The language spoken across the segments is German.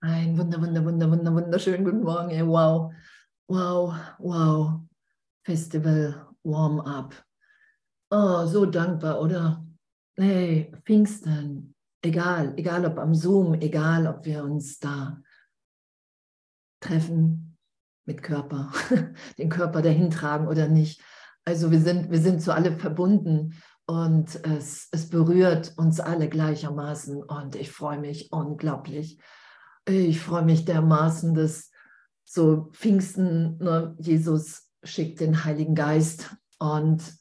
Ein wunder, wunder, wunder, wunder, wunderschönen guten Morgen. Ey. Wow, wow, wow. Festival Warm-up. Oh, so dankbar, oder? Hey, Pfingsten. Egal, egal ob am Zoom, egal ob wir uns da treffen mit Körper, den Körper dahin tragen oder nicht. Also wir sind, wir sind so alle verbunden und es, es berührt uns alle gleichermaßen und ich freue mich unglaublich ich freue mich dermaßen, dass so Pfingsten, ne, Jesus schickt den Heiligen Geist. Und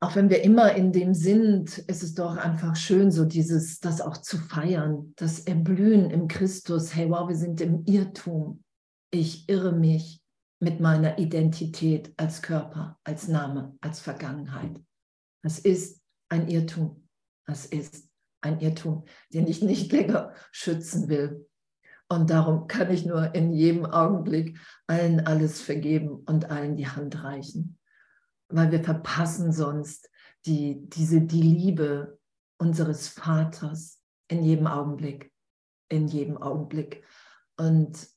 auch wenn wir immer in dem sind, ist es doch einfach schön, so dieses, das auch zu feiern, das Erblühen im Christus. Hey, wow, wir sind im Irrtum. Ich irre mich mit meiner Identität als Körper, als Name, als Vergangenheit. Das ist ein Irrtum. Das ist ein Irrtum, den ich nicht länger schützen will. Und darum kann ich nur in jedem Augenblick allen alles vergeben und allen die Hand reichen. Weil wir verpassen sonst die, diese, die Liebe unseres Vaters in jedem Augenblick. In jedem Augenblick. Und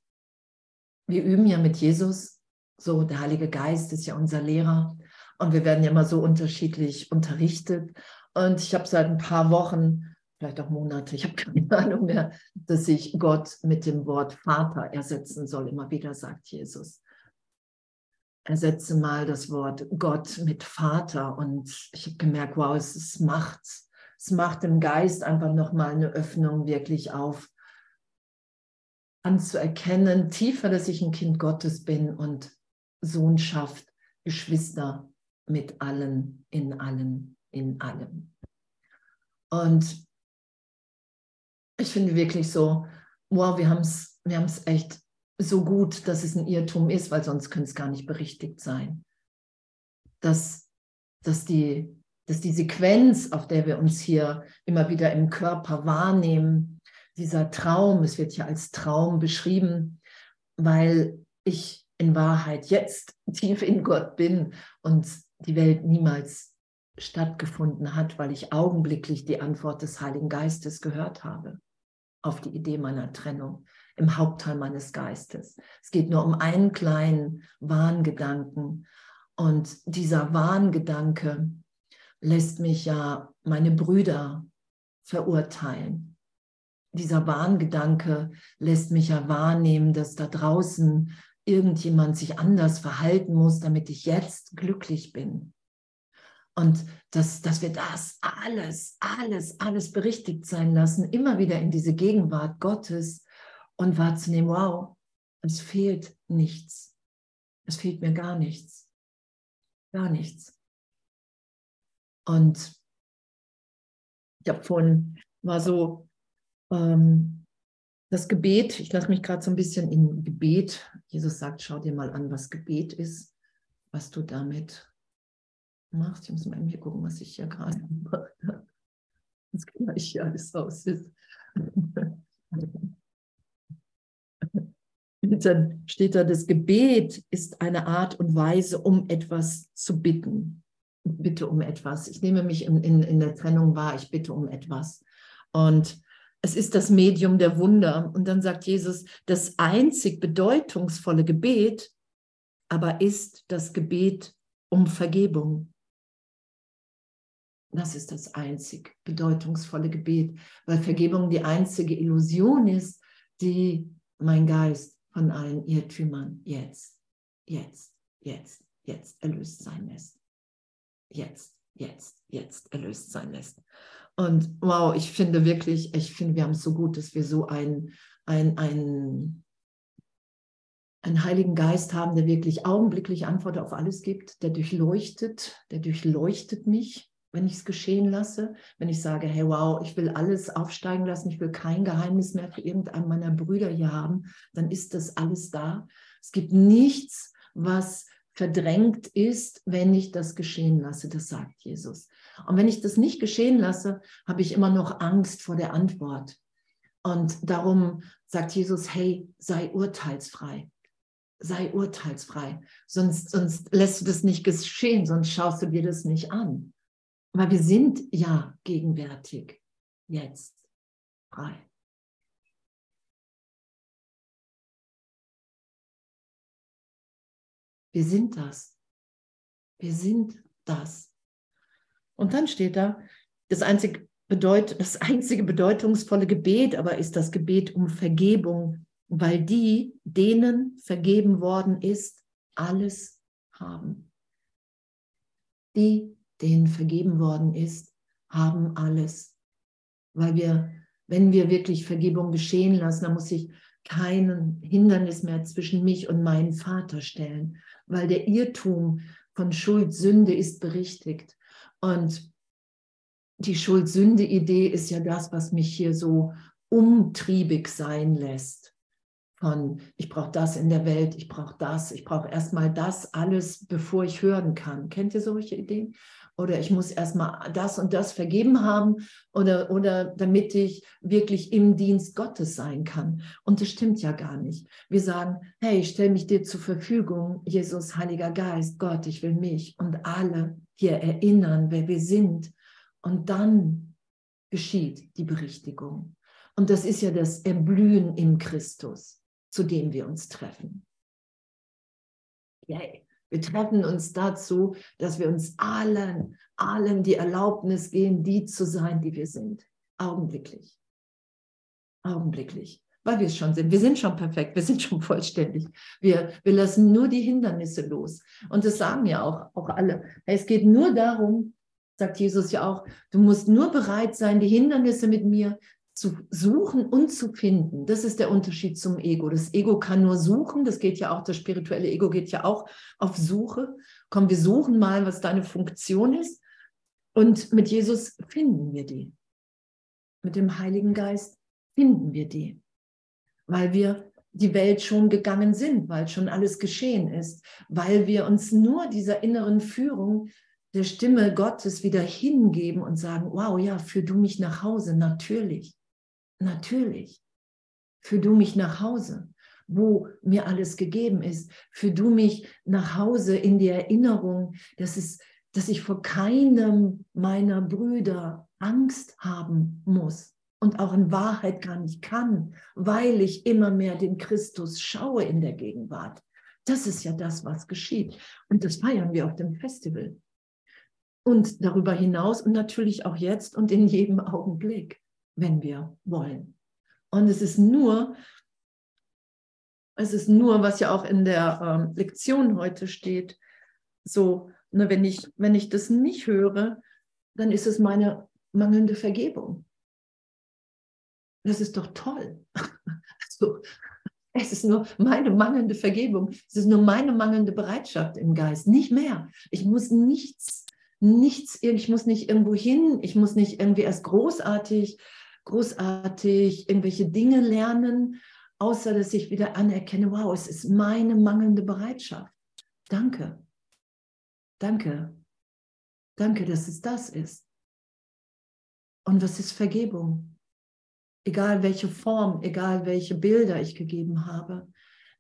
wir üben ja mit Jesus, so der Heilige Geist ist ja unser Lehrer. Und wir werden ja immer so unterschiedlich unterrichtet. Und ich habe seit ein paar Wochen vielleicht auch Monate, ich habe keine Ahnung mehr, dass ich Gott mit dem Wort Vater ersetzen soll. Immer wieder sagt Jesus. Ersetze mal das Wort Gott mit Vater und ich habe gemerkt, wow, es, es macht, es macht im Geist einfach nochmal eine Öffnung wirklich auf, anzuerkennen, tiefer, dass ich ein Kind Gottes bin und Sohnschaft, Geschwister mit allen, in allen, in allem. Und ich finde wirklich so, wow, wir haben es wir haben's echt so gut, dass es ein Irrtum ist, weil sonst könnte es gar nicht berichtigt sein. Dass, dass, die, dass die Sequenz, auf der wir uns hier immer wieder im Körper wahrnehmen, dieser Traum, es wird ja als Traum beschrieben, weil ich in Wahrheit jetzt tief in Gott bin und die Welt niemals stattgefunden hat, weil ich augenblicklich die Antwort des Heiligen Geistes gehört habe auf die Idee meiner Trennung im Hauptteil meines Geistes. Es geht nur um einen kleinen Wahngedanken. Und dieser Wahngedanke lässt mich ja meine Brüder verurteilen. Dieser Wahngedanke lässt mich ja wahrnehmen, dass da draußen irgendjemand sich anders verhalten muss, damit ich jetzt glücklich bin. Und dass, dass wir das alles, alles, alles berichtigt sein lassen, immer wieder in diese Gegenwart Gottes und wahrzunehmen, wow, es fehlt nichts. Es fehlt mir gar nichts. Gar nichts. Und ich habe vorhin, war so, ähm, das Gebet, ich lasse mich gerade so ein bisschen in Gebet, Jesus sagt, schau dir mal an, was Gebet ist, was du damit machst. Ich muss mal hier gucken, was ich hier gerade gemacht. Das gleich hier alles aus ist. dann steht da, das Gebet ist eine Art und Weise, um etwas zu bitten. Bitte um etwas. Ich nehme mich in, in, in der Trennung wahr, ich bitte um etwas. Und es ist das Medium der Wunder. Und dann sagt Jesus, das einzig bedeutungsvolle Gebet aber ist das Gebet um Vergebung. Das ist das einzig bedeutungsvolle Gebet, weil Vergebung die einzige Illusion ist, die mein Geist von allen Irrtümern jetzt, jetzt, jetzt, jetzt erlöst sein lässt. Jetzt, jetzt, jetzt erlöst sein lässt. Und wow, ich finde wirklich, ich finde, wir haben es so gut, dass wir so einen, ein, ein, einen Heiligen Geist haben, der wirklich augenblicklich Antworten auf alles gibt, der durchleuchtet, der durchleuchtet mich wenn ich es geschehen lasse, wenn ich sage, hey, wow, ich will alles aufsteigen lassen, ich will kein Geheimnis mehr für irgendeinen meiner Brüder hier haben, dann ist das alles da. Es gibt nichts, was verdrängt ist, wenn ich das geschehen lasse, das sagt Jesus. Und wenn ich das nicht geschehen lasse, habe ich immer noch Angst vor der Antwort. Und darum sagt Jesus, hey, sei urteilsfrei. Sei urteilsfrei. Sonst, sonst lässt du das nicht geschehen, sonst schaust du dir das nicht an. Weil wir sind ja gegenwärtig jetzt frei. Wir sind das. Wir sind das. Und dann steht da, das einzig bedeut das einzige bedeutungsvolle Gebet aber ist das Gebet um Vergebung, weil die, denen vergeben worden ist, alles haben. Die, denen vergeben worden ist, haben alles. Weil wir, wenn wir wirklich Vergebung geschehen lassen, dann muss ich kein Hindernis mehr zwischen mich und meinen Vater stellen, weil der Irrtum von Schuld, Sünde ist berichtigt. Und die Schuld-Sünde-Idee ist ja das, was mich hier so umtriebig sein lässt. Von ich brauche das in der Welt, ich brauche das, ich brauche erstmal das alles, bevor ich hören kann. Kennt ihr solche Ideen? oder ich muss erstmal das und das vergeben haben oder, oder damit ich wirklich im Dienst Gottes sein kann. Und das stimmt ja gar nicht. Wir sagen, hey, ich stelle mich dir zur Verfügung, Jesus, Heiliger Geist, Gott, ich will mich und alle hier erinnern, wer wir sind. Und dann geschieht die Berichtigung. Und das ist ja das Erblühen im Christus, zu dem wir uns treffen. Yay. Wir treffen uns dazu, dass wir uns allen, allen die Erlaubnis geben, die zu sein, die wir sind. Augenblicklich. Augenblicklich. Weil wir es schon sind. Wir sind schon perfekt. Wir sind schon vollständig. Wir, wir lassen nur die Hindernisse los. Und das sagen ja auch, auch alle. Es geht nur darum, sagt Jesus ja auch, du musst nur bereit sein, die Hindernisse mit mir zu suchen und zu finden. Das ist der Unterschied zum Ego. Das Ego kann nur suchen, das geht ja auch, das spirituelle Ego geht ja auch auf Suche. Komm, wir suchen mal, was deine Funktion ist. Und mit Jesus finden wir die. Mit dem Heiligen Geist finden wir die. Weil wir die Welt schon gegangen sind, weil schon alles geschehen ist, weil wir uns nur dieser inneren Führung der Stimme Gottes wieder hingeben und sagen, wow, ja, führ du mich nach Hause, natürlich. Natürlich. Führ du mich nach Hause, wo mir alles gegeben ist. Führ du mich nach Hause in die Erinnerung, dass, es, dass ich vor keinem meiner Brüder Angst haben muss und auch in Wahrheit gar nicht kann, weil ich immer mehr den Christus schaue in der Gegenwart. Das ist ja das, was geschieht. Und das feiern wir auf dem Festival. Und darüber hinaus und natürlich auch jetzt und in jedem Augenblick wenn wir wollen. Und es ist nur, es ist nur, was ja auch in der ähm, Lektion heute steht, so, ne, wenn, ich, wenn ich das nicht höre, dann ist es meine mangelnde Vergebung. Das ist doch toll. also, es ist nur meine mangelnde Vergebung. Es ist nur meine mangelnde Bereitschaft im Geist, nicht mehr. Ich muss nichts, nichts, ich muss nicht irgendwo hin, ich muss nicht irgendwie erst großartig großartig irgendwelche Dinge lernen, außer dass ich wieder anerkenne, wow, es ist meine mangelnde Bereitschaft. Danke. Danke. Danke, dass es das ist. Und was ist Vergebung? Egal welche Form, egal welche Bilder ich gegeben habe,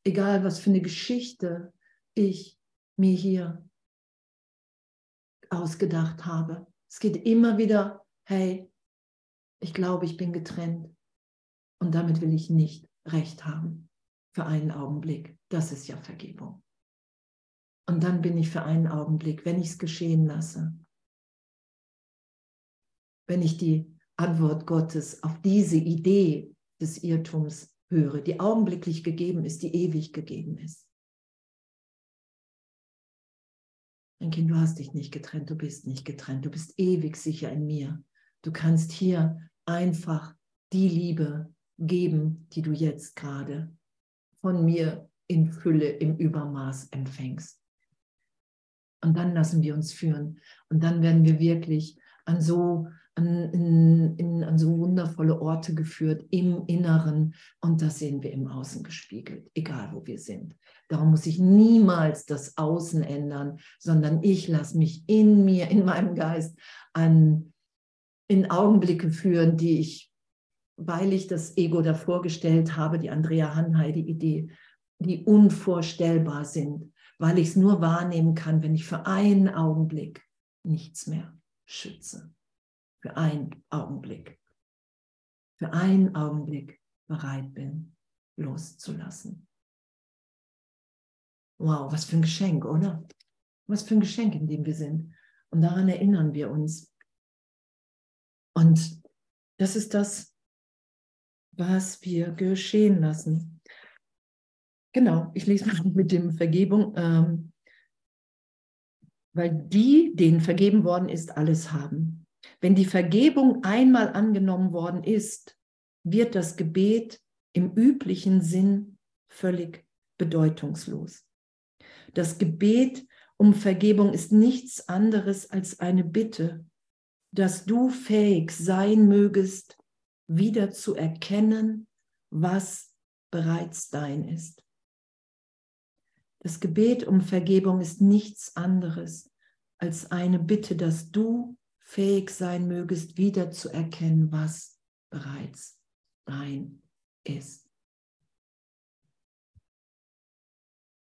egal was für eine Geschichte ich mir hier ausgedacht habe. Es geht immer wieder, hey, ich glaube, ich bin getrennt und damit will ich nicht recht haben für einen Augenblick. Das ist ja Vergebung. Und dann bin ich für einen Augenblick, wenn ich es geschehen lasse, wenn ich die Antwort Gottes auf diese Idee des Irrtums höre, die augenblicklich gegeben ist, die ewig gegeben ist. Mein Kind, du hast dich nicht getrennt, du bist nicht getrennt, du bist ewig sicher in mir. Du kannst hier einfach die Liebe geben, die du jetzt gerade von mir in Fülle, im Übermaß empfängst. Und dann lassen wir uns führen. Und dann werden wir wirklich an so, an, in, in, an so wundervolle Orte geführt im Inneren. Und das sehen wir im Außen gespiegelt, egal wo wir sind. Darum muss ich niemals das Außen ändern, sondern ich lasse mich in mir, in meinem Geist an in Augenblicke führen, die ich, weil ich das Ego davor gestellt habe, die Andrea Hanheide-Idee, die unvorstellbar sind, weil ich es nur wahrnehmen kann, wenn ich für einen Augenblick nichts mehr schütze. Für einen Augenblick. Für einen Augenblick bereit bin, loszulassen. Wow, was für ein Geschenk, oder? Was für ein Geschenk, in dem wir sind. Und daran erinnern wir uns. Und das ist das, was wir geschehen lassen. Genau, ich lese mal mit dem Vergebung, ähm, weil die, denen vergeben worden ist, alles haben. Wenn die Vergebung einmal angenommen worden ist, wird das Gebet im üblichen Sinn völlig bedeutungslos. Das Gebet um Vergebung ist nichts anderes als eine Bitte, dass du fähig sein mögest, wieder zu erkennen, was bereits dein ist. Das Gebet um Vergebung ist nichts anderes als eine Bitte, dass du fähig sein mögest, wieder zu erkennen, was bereits dein ist.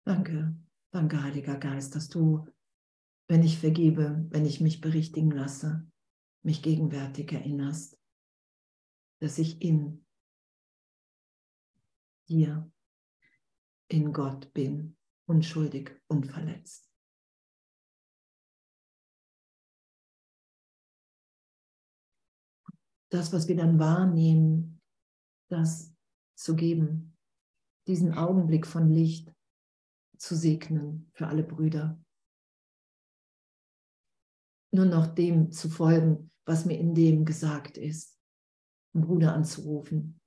Danke, danke, Heiliger Geist, dass du, wenn ich vergebe, wenn ich mich berichtigen lasse, mich gegenwärtig erinnerst, dass ich in dir, in Gott bin, unschuldig, unverletzt. Das, was wir dann wahrnehmen, das zu geben, diesen Augenblick von Licht zu segnen für alle Brüder. Nur noch dem zu folgen, was mir in dem gesagt ist. Einen Bruder anzurufen,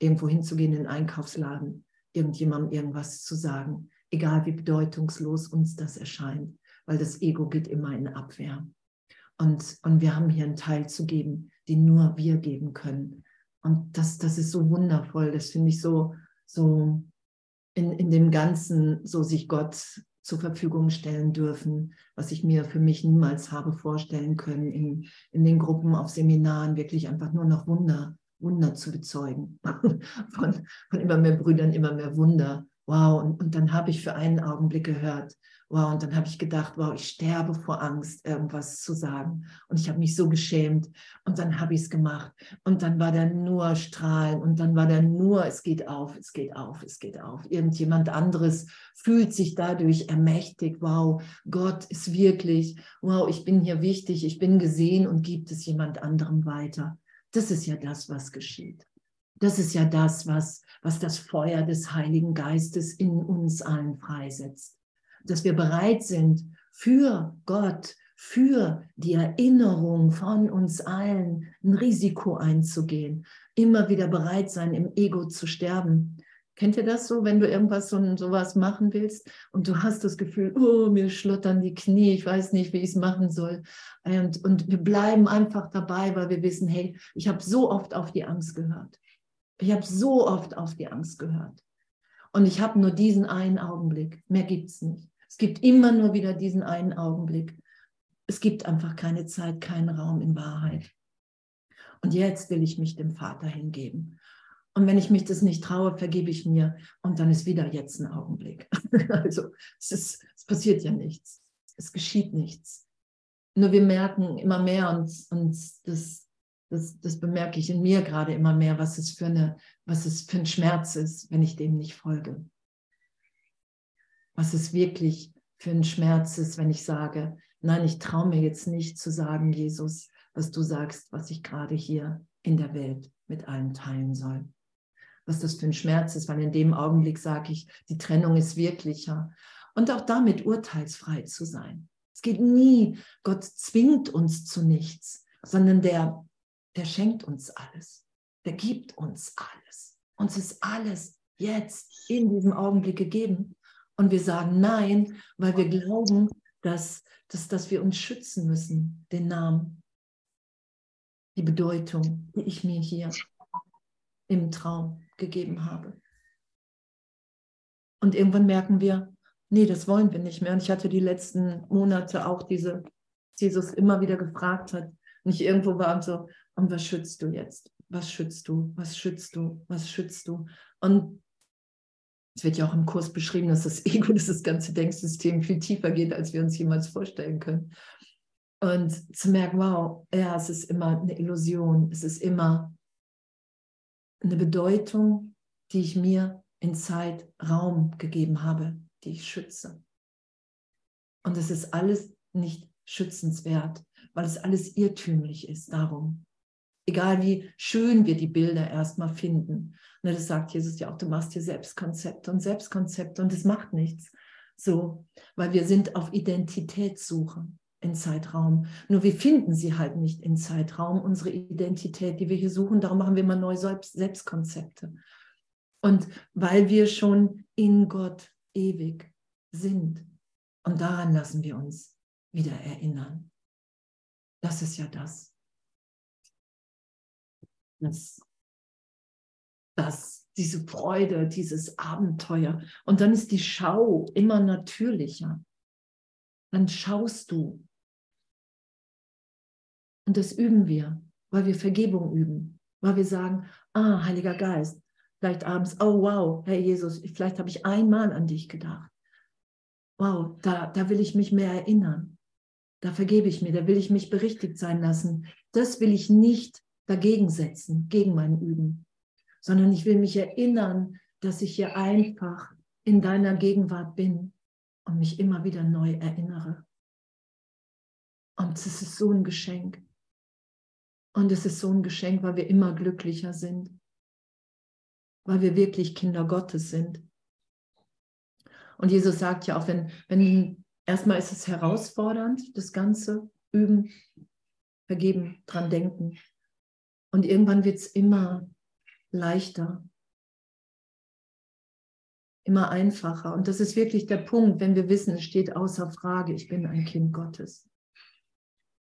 irgendwo hinzugehen in den Einkaufsladen, irgendjemandem irgendwas zu sagen, egal wie bedeutungslos uns das erscheint, weil das Ego geht immer in Abwehr. Und, und wir haben hier einen Teil zu geben, den nur wir geben können. Und das, das ist so wundervoll, das finde ich so, so in, in dem Ganzen, so sich Gott zur Verfügung stellen dürfen, was ich mir für mich niemals habe vorstellen können, in, in den Gruppen, auf Seminaren wirklich einfach nur noch Wunder, Wunder zu bezeugen. von, von immer mehr Brüdern, immer mehr Wunder. Wow, und, und dann habe ich für einen Augenblick gehört, wow, und dann habe ich gedacht, wow, ich sterbe vor Angst, irgendwas zu sagen. Und ich habe mich so geschämt. Und dann habe ich es gemacht. Und dann war da nur Strahlen. Und dann war da nur, es geht auf, es geht auf, es geht auf. Irgendjemand anderes fühlt sich dadurch ermächtigt. Wow, Gott ist wirklich, wow, ich bin hier wichtig, ich bin gesehen und gibt es jemand anderem weiter. Das ist ja das, was geschieht. Das ist ja das, was, was das Feuer des Heiligen Geistes in uns allen freisetzt dass wir bereit sind, für Gott, für die Erinnerung von uns allen ein Risiko einzugehen, immer wieder bereit sein, im Ego zu sterben. Kennt ihr das so, wenn du irgendwas so sowas machen willst und du hast das Gefühl, oh, mir schlottern die Knie, ich weiß nicht, wie ich es machen soll. Und, und wir bleiben einfach dabei, weil wir wissen, hey, ich habe so oft auf die Angst gehört. Ich habe so oft auf die Angst gehört. Und ich habe nur diesen einen Augenblick. Mehr gibt es nicht. Es gibt immer nur wieder diesen einen Augenblick. Es gibt einfach keine Zeit, keinen Raum in Wahrheit. Und jetzt will ich mich dem Vater hingeben. Und wenn ich mich das nicht traue, vergebe ich mir. Und dann ist wieder jetzt ein Augenblick. also es, ist, es passiert ja nichts. Es geschieht nichts. Nur wir merken immer mehr und, und das, das, das bemerke ich in mir gerade immer mehr, was es, für eine, was es für ein Schmerz ist, wenn ich dem nicht folge was es wirklich für ein Schmerz ist, wenn ich sage, nein, ich traue mir jetzt nicht zu sagen, Jesus, was du sagst, was ich gerade hier in der Welt mit allen teilen soll. Was das für ein Schmerz ist, weil in dem Augenblick sage ich, die Trennung ist wirklicher. Und auch damit urteilsfrei zu sein. Es geht nie, Gott zwingt uns zu nichts, sondern der, der schenkt uns alles. Der gibt uns alles. Uns ist alles jetzt in diesem Augenblick gegeben. Und wir sagen nein, weil wir glauben, dass, dass, dass wir uns schützen müssen, den Namen, die Bedeutung, die ich mir hier im Traum gegeben habe. Und irgendwann merken wir, nee, das wollen wir nicht mehr. Und ich hatte die letzten Monate auch diese, Jesus immer wieder gefragt hat, und ich irgendwo war und so, und was schützt du jetzt? Was schützt du? Was schützt du? Was schützt du? Und es wird ja auch im Kurs beschrieben, dass das Ego, dass das ganze Denksystem viel tiefer geht, als wir uns jemals vorstellen können. Und zu merken, wow, ja, es ist immer eine Illusion, es ist immer eine Bedeutung, die ich mir in Zeit, Raum gegeben habe, die ich schütze. Und es ist alles nicht schützenswert, weil es alles irrtümlich ist. Darum. Egal wie schön wir die Bilder erstmal finden. Und das sagt Jesus ja auch, du machst dir Selbstkonzepte und Selbstkonzepte und es macht nichts. So, weil wir sind auf Identitätssuche in Zeitraum. Nur wir finden sie halt nicht in Zeitraum, unsere Identität, die wir hier suchen. Darum machen wir immer neue Selbstkonzepte. Und weil wir schon in Gott ewig sind. Und daran lassen wir uns wieder erinnern. Das ist ja das. Das, das, diese Freude, dieses Abenteuer. Und dann ist die Schau immer natürlicher. Dann schaust du und das üben wir, weil wir Vergebung üben, weil wir sagen, ah, Heiliger Geist, vielleicht abends, oh wow, Herr Jesus, vielleicht habe ich einmal an dich gedacht. Wow, da, da will ich mich mehr erinnern. Da vergebe ich mir, da will ich mich berichtigt sein lassen. Das will ich nicht dagegen setzen, gegen mein Üben, sondern ich will mich erinnern, dass ich hier einfach in deiner Gegenwart bin und mich immer wieder neu erinnere. Und es ist so ein Geschenk. Und es ist so ein Geschenk, weil wir immer glücklicher sind, weil wir wirklich Kinder Gottes sind. Und Jesus sagt ja auch, wenn, wenn erstmal ist es herausfordernd, das Ganze üben, vergeben, dran denken. Und irgendwann wird es immer leichter, immer einfacher. Und das ist wirklich der Punkt, wenn wir wissen, es steht außer Frage, ich bin ein Kind Gottes.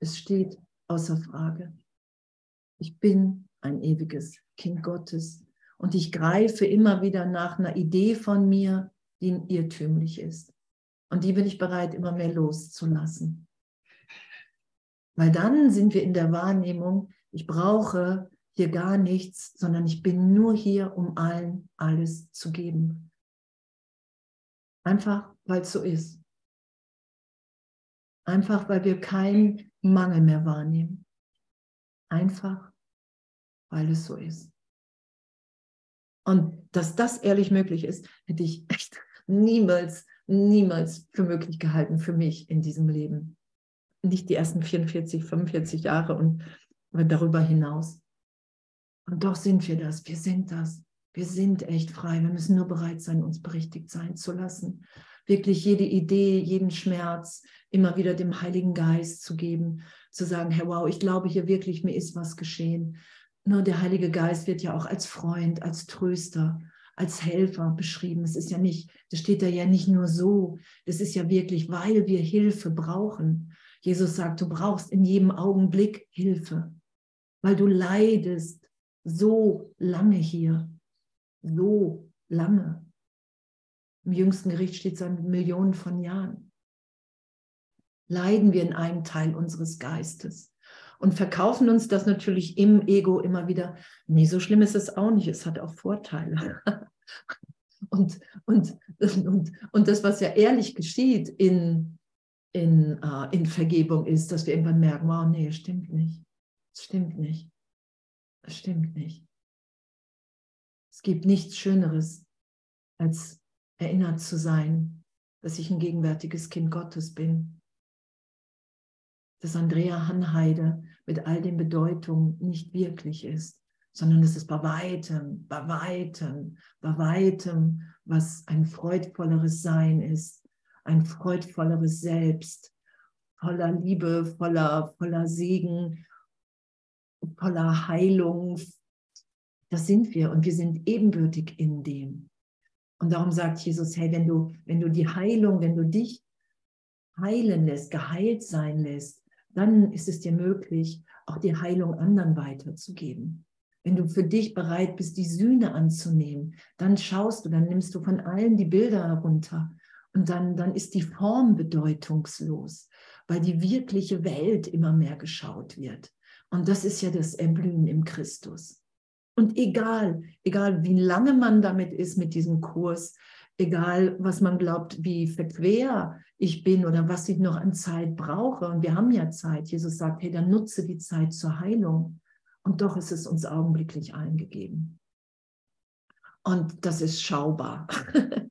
Es steht außer Frage. Ich bin ein ewiges Kind Gottes und ich greife immer wieder nach einer Idee von mir, die irrtümlich ist. Und die bin ich bereit, immer mehr loszulassen. Weil dann sind wir in der Wahrnehmung, ich brauche hier gar nichts, sondern ich bin nur hier, um allen alles zu geben. Einfach, weil es so ist. Einfach, weil wir keinen Mangel mehr wahrnehmen. Einfach, weil es so ist. Und dass das ehrlich möglich ist, hätte ich echt niemals, niemals für möglich gehalten für mich in diesem Leben. Nicht die ersten 44, 45 Jahre und darüber hinaus. Und doch sind wir das, wir sind das. Wir sind echt frei. Wir müssen nur bereit sein, uns berichtigt sein zu lassen. Wirklich jede Idee, jeden Schmerz immer wieder dem Heiligen Geist zu geben zu sagen, Herr, wow, ich glaube hier wirklich, mir ist was geschehen. Nur der Heilige Geist wird ja auch als Freund, als Tröster, als Helfer beschrieben. Es ist ja nicht, das steht da ja nicht nur so. Das ist ja wirklich, weil wir Hilfe brauchen. Jesus sagt, du brauchst in jedem Augenblick Hilfe, weil du leidest so lange hier, so lange. Im jüngsten Gericht steht es an Millionen von Jahren leiden wir in einem Teil unseres Geistes und verkaufen uns das natürlich im Ego immer wieder. Nee, so schlimm ist es auch nicht, es hat auch Vorteile. und, und, und, und das, was ja ehrlich geschieht in, in, uh, in Vergebung, ist, dass wir irgendwann merken, wow, nee, stimmt nicht. Es stimmt nicht. Es stimmt nicht. Es gibt nichts Schöneres, als erinnert zu sein, dass ich ein gegenwärtiges Kind Gottes bin dass Andrea Hanheide mit all den Bedeutungen nicht wirklich ist, sondern dass es bei weitem, bei weitem, bei weitem, was ein freudvolleres Sein ist, ein freudvolleres Selbst, voller Liebe, voller, voller Segen, voller Heilung. Das sind wir und wir sind ebenbürtig in dem. Und darum sagt Jesus, hey, wenn du, wenn du die Heilung, wenn du dich heilen lässt, geheilt sein lässt, dann ist es dir möglich, auch die Heilung anderen weiterzugeben. Wenn du für dich bereit bist, die Sühne anzunehmen, dann schaust du, dann nimmst du von allen die Bilder herunter und dann, dann ist die Form bedeutungslos, weil die wirkliche Welt immer mehr geschaut wird. Und das ist ja das Erblühen im Christus. Und egal, egal wie lange man damit ist mit diesem Kurs, egal was man glaubt, wie verquer ich bin oder was ich noch an Zeit brauche. Und wir haben ja Zeit. Jesus sagt, hey, dann nutze die Zeit zur Heilung. Und doch ist es uns augenblicklich eingegeben. Und das ist schaubar.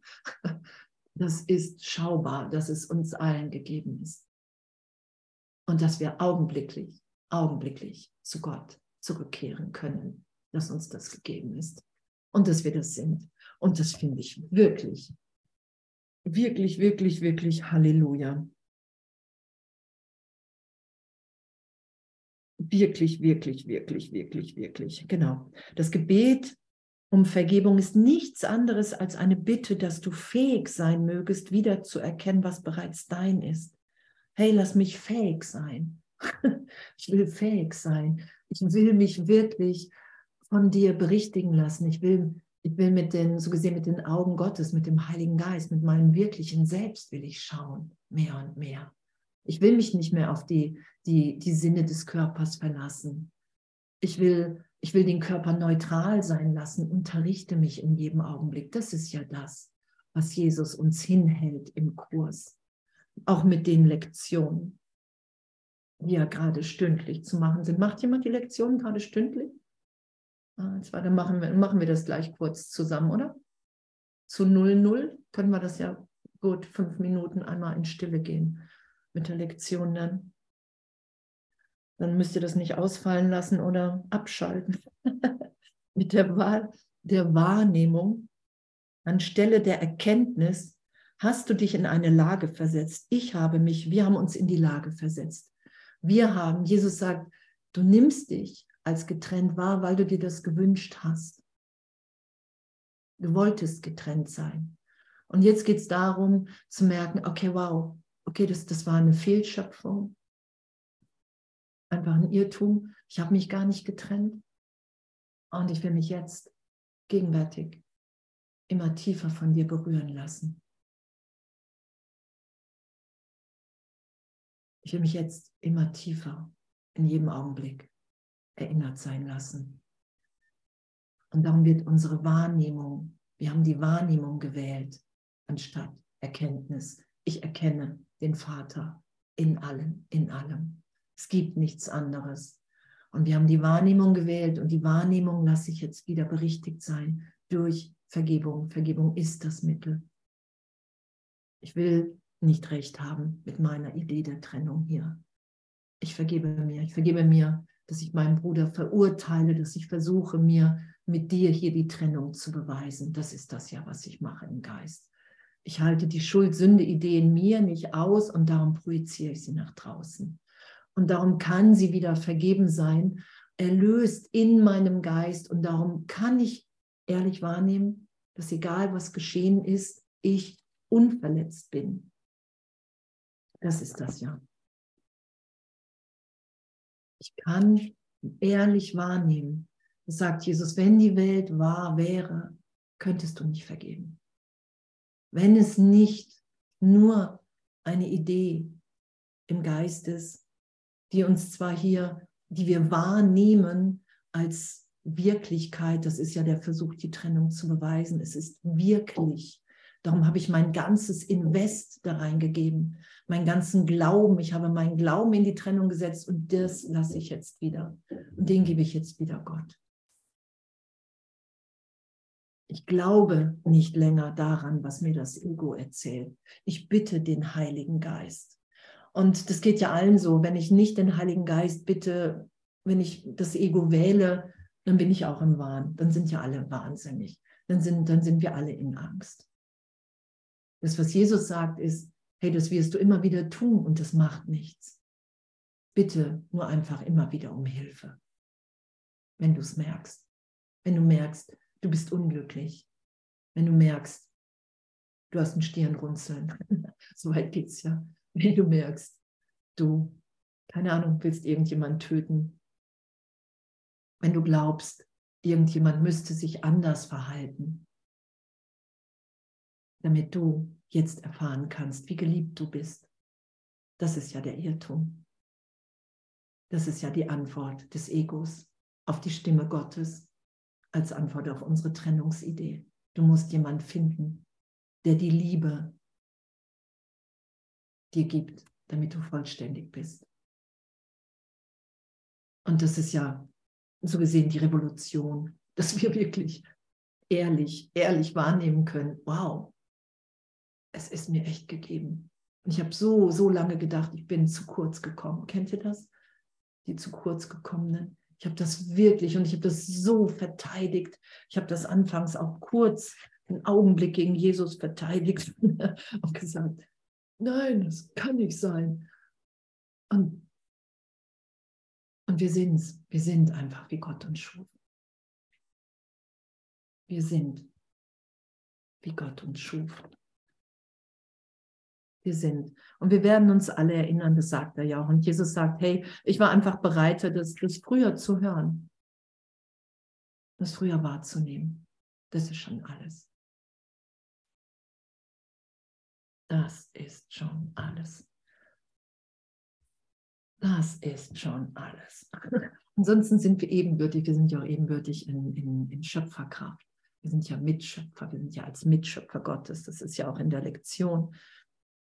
das ist schaubar, dass es uns allen gegeben ist. Und dass wir augenblicklich, augenblicklich zu Gott zurückkehren können, dass uns das gegeben ist. Und dass wir das sind. Und das finde ich wirklich, wirklich, wirklich, wirklich Halleluja. Wirklich, wirklich, wirklich, wirklich, wirklich. Genau. Das Gebet um Vergebung ist nichts anderes als eine Bitte, dass du fähig sein mögest, wieder zu erkennen, was bereits dein ist. Hey, lass mich fähig sein. Ich will fähig sein. Ich will mich wirklich von dir berichtigen lassen. Ich will, ich will mit den, so gesehen mit den Augen Gottes, mit dem Heiligen Geist, mit meinem wirklichen Selbst will ich schauen, mehr und mehr. Ich will mich nicht mehr auf die, die, die Sinne des Körpers verlassen. Ich will, ich will den Körper neutral sein lassen, unterrichte mich in jedem Augenblick. Das ist ja das, was Jesus uns hinhält im Kurs. Auch mit den Lektionen, ja gerade stündlich zu machen sind. Macht jemand die Lektionen gerade stündlich? Ah, jetzt dann machen wir, machen wir das gleich kurz zusammen, oder? Zu 00 können wir das ja gut fünf Minuten einmal in Stille gehen mit der Lektion dann. Dann müsst ihr das nicht ausfallen lassen oder abschalten. mit der Wahl der Wahrnehmung anstelle der Erkenntnis hast du dich in eine Lage versetzt. Ich habe mich, wir haben uns in die Lage versetzt. Wir haben, Jesus sagt, du nimmst dich als getrennt wahr, weil du dir das gewünscht hast. Du wolltest getrennt sein. Und jetzt geht es darum zu merken, okay, wow, okay, das, das war eine Fehlschöpfung, einfach ein Irrtum. Ich habe mich gar nicht getrennt. Und ich will mich jetzt gegenwärtig immer tiefer von dir berühren lassen. Ich will mich jetzt immer tiefer in jedem Augenblick erinnert sein lassen. Und darum wird unsere Wahrnehmung, wir haben die Wahrnehmung gewählt, anstatt Erkenntnis. Ich erkenne den Vater in allem, in allem. Es gibt nichts anderes. Und wir haben die Wahrnehmung gewählt und die Wahrnehmung lasse ich jetzt wieder berichtigt sein durch Vergebung. Vergebung ist das Mittel. Ich will nicht recht haben mit meiner Idee der Trennung hier. Ich vergebe mir. Ich vergebe mir dass ich meinen Bruder verurteile, dass ich versuche, mir mit dir hier die Trennung zu beweisen. Das ist das ja, was ich mache im Geist. Ich halte die Schuld-Sünde-Idee in mir nicht aus und darum projiziere ich sie nach draußen. Und darum kann sie wieder vergeben sein, erlöst in meinem Geist. Und darum kann ich ehrlich wahrnehmen, dass egal was geschehen ist, ich unverletzt bin. Das ist das ja. Ich kann ehrlich wahrnehmen. Das sagt Jesus, wenn die Welt wahr wäre, könntest du nicht vergeben. Wenn es nicht nur eine Idee im Geist ist, die uns zwar hier, die wir wahrnehmen als Wirklichkeit, das ist ja der Versuch, die Trennung zu beweisen, es ist wirklich Darum habe ich mein ganzes Invest da reingegeben, meinen ganzen Glauben. Ich habe meinen Glauben in die Trennung gesetzt und das lasse ich jetzt wieder. Und den gebe ich jetzt wieder Gott. Ich glaube nicht länger daran, was mir das Ego erzählt. Ich bitte den Heiligen Geist. Und das geht ja allen so. Wenn ich nicht den Heiligen Geist bitte, wenn ich das Ego wähle, dann bin ich auch im Wahn. Dann sind ja alle wahnsinnig. Dann sind, dann sind wir alle in Angst. Das, was Jesus sagt, ist, hey, das wirst du immer wieder tun und das macht nichts. Bitte nur einfach immer wieder um Hilfe, wenn du es merkst. Wenn du merkst, du bist unglücklich. Wenn du merkst, du hast ein Stirnrunzeln. so weit geht es ja. Wenn du merkst, du, keine Ahnung, willst irgendjemand töten. Wenn du glaubst, irgendjemand müsste sich anders verhalten damit du jetzt erfahren kannst, wie geliebt du bist. Das ist ja der Irrtum. Das ist ja die Antwort des Egos auf die Stimme Gottes als Antwort auf unsere Trennungsidee. Du musst jemanden finden, der die Liebe dir gibt, damit du vollständig bist. Und das ist ja so gesehen die Revolution, dass wir wirklich ehrlich, ehrlich wahrnehmen können, wow, es ist mir echt gegeben. Und ich habe so, so lange gedacht, ich bin zu kurz gekommen. Kennt ihr das? Die zu kurz gekommenen. Ich habe das wirklich und ich habe das so verteidigt. Ich habe das anfangs auch kurz einen Augenblick gegen Jesus verteidigt und gesagt, nein, das kann nicht sein. Und, und wir sind's. Wir sind einfach, wie Gott uns schuf. Wir sind, wie Gott uns schuf. Wir sind. Und wir werden uns alle erinnern, das sagt er ja auch. Und Jesus sagt, hey, ich war einfach bereit, das, das früher zu hören. Das früher wahrzunehmen. Das ist schon alles. Das ist schon alles. Das ist schon alles. Ansonsten sind wir ebenbürtig. Wir sind ja auch ebenbürtig in, in, in Schöpferkraft. Wir sind ja Mitschöpfer. Wir sind ja als Mitschöpfer Gottes. Das ist ja auch in der Lektion.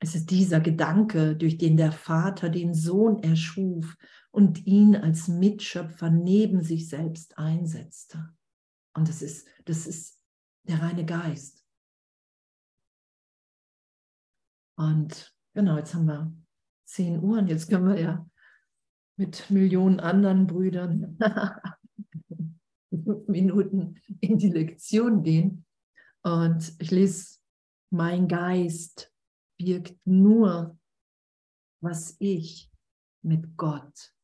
Es ist dieser Gedanke, durch den der Vater den Sohn erschuf und ihn als Mitschöpfer neben sich selbst einsetzte. Und das ist, das ist der reine Geist. Und genau, jetzt haben wir 10 Uhr und jetzt können wir ja mit Millionen anderen Brüdern Minuten in die Lektion gehen. Und ich lese, mein Geist birgt nur, was ich mit Gott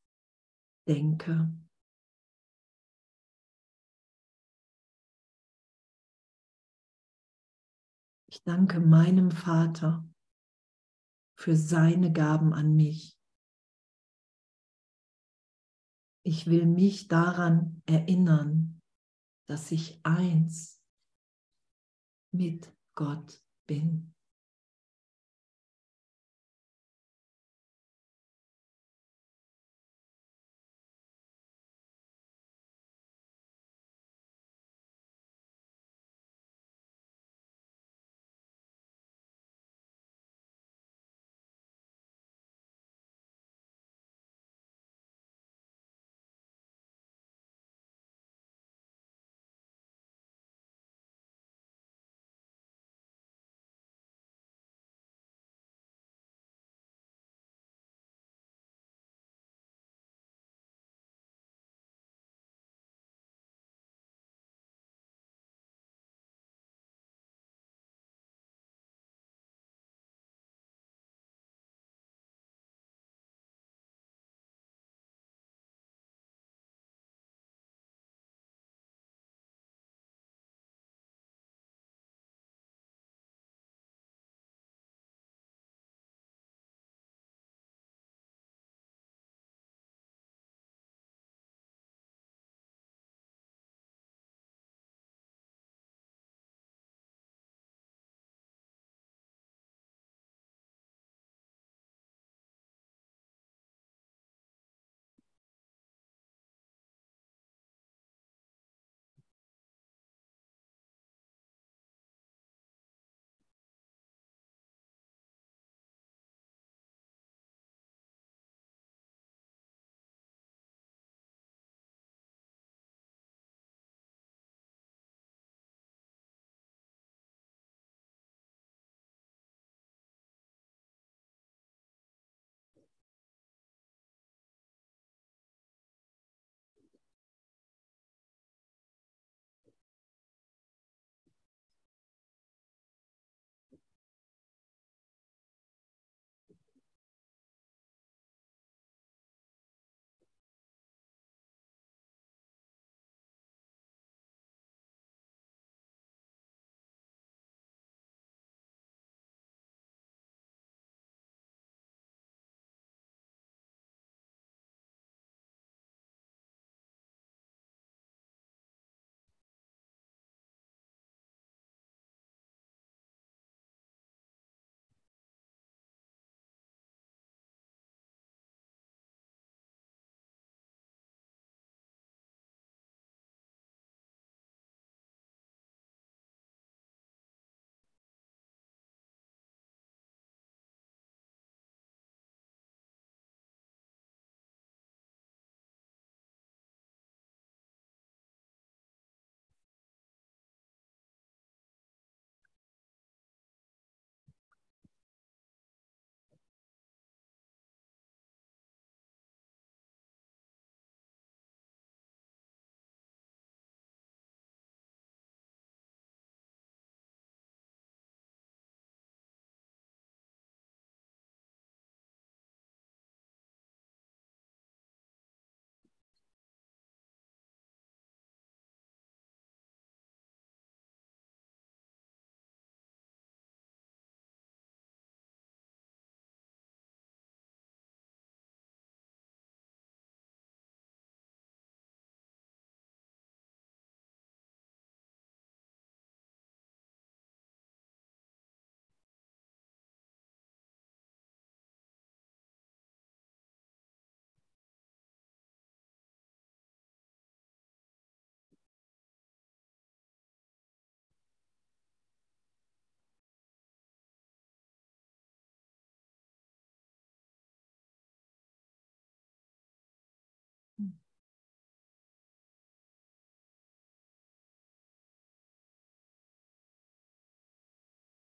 denke. Ich danke meinem Vater für seine Gaben an mich. Ich will mich daran erinnern, dass ich eins mit Gott bin.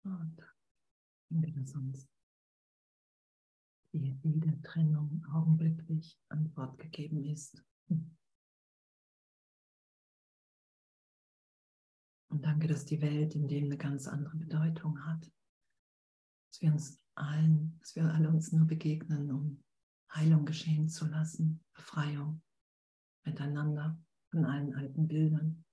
Und danke, dass uns die Idee der Trennung augenblicklich Antwort gegeben ist. Und danke, dass die Welt in dem eine ganz andere Bedeutung hat. Dass wir uns allen, dass wir alle uns nur begegnen, um Heilung geschehen zu lassen, Befreiung miteinander von allen alten Bildern.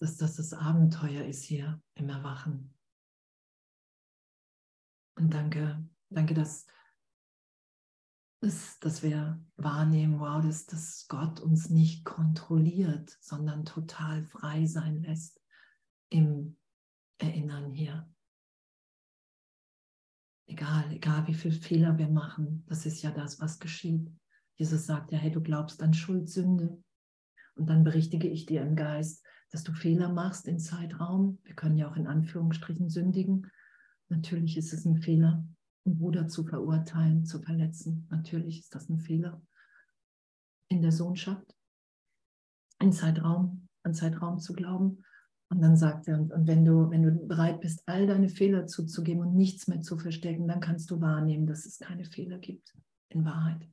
Dass, dass das das Abenteuer ist hier im Erwachen. Und danke, danke, dass ist, dass wir wahrnehmen, wow, dass, dass Gott uns nicht kontrolliert, sondern total frei sein lässt im Erinnern hier. Egal, egal wie viele Fehler wir machen, das ist ja das, was geschieht. Jesus sagt ja, hey, du glaubst an Schuld, Sünde. Und dann berichtige ich dir im Geist, dass du Fehler machst in Zeitraum. Wir können ja auch in Anführungsstrichen sündigen. Natürlich ist es ein Fehler einen Bruder zu verurteilen, zu verletzen. Natürlich ist das ein Fehler in der Sohnschaft, in Zeitraum, an Zeitraum zu glauben. Und dann sagt er, und wenn du, wenn du bereit bist, all deine Fehler zuzugeben und nichts mehr zu verstecken, dann kannst du wahrnehmen, dass es keine Fehler gibt in Wahrheit.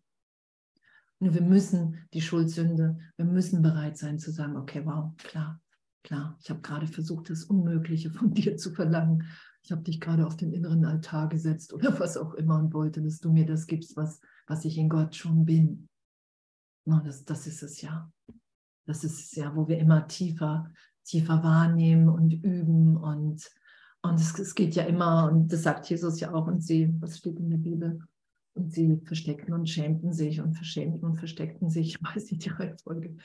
Und wir müssen die Schuldsünde, wir müssen bereit sein zu sagen, okay, wow, klar, klar, ich habe gerade versucht, das Unmögliche von dir zu verlangen ich habe dich gerade auf den inneren Altar gesetzt oder was auch immer und wollte, dass du mir das gibst, was, was ich in Gott schon bin. No, das, das ist es ja. Das ist es ja, wo wir immer tiefer, tiefer wahrnehmen und üben und, und es, es geht ja immer, und das sagt Jesus ja auch, und sie, was steht in der Bibel? Und sie versteckten und schämten sich und verschämten und versteckten sich, ich weiß nicht die Reihenfolge.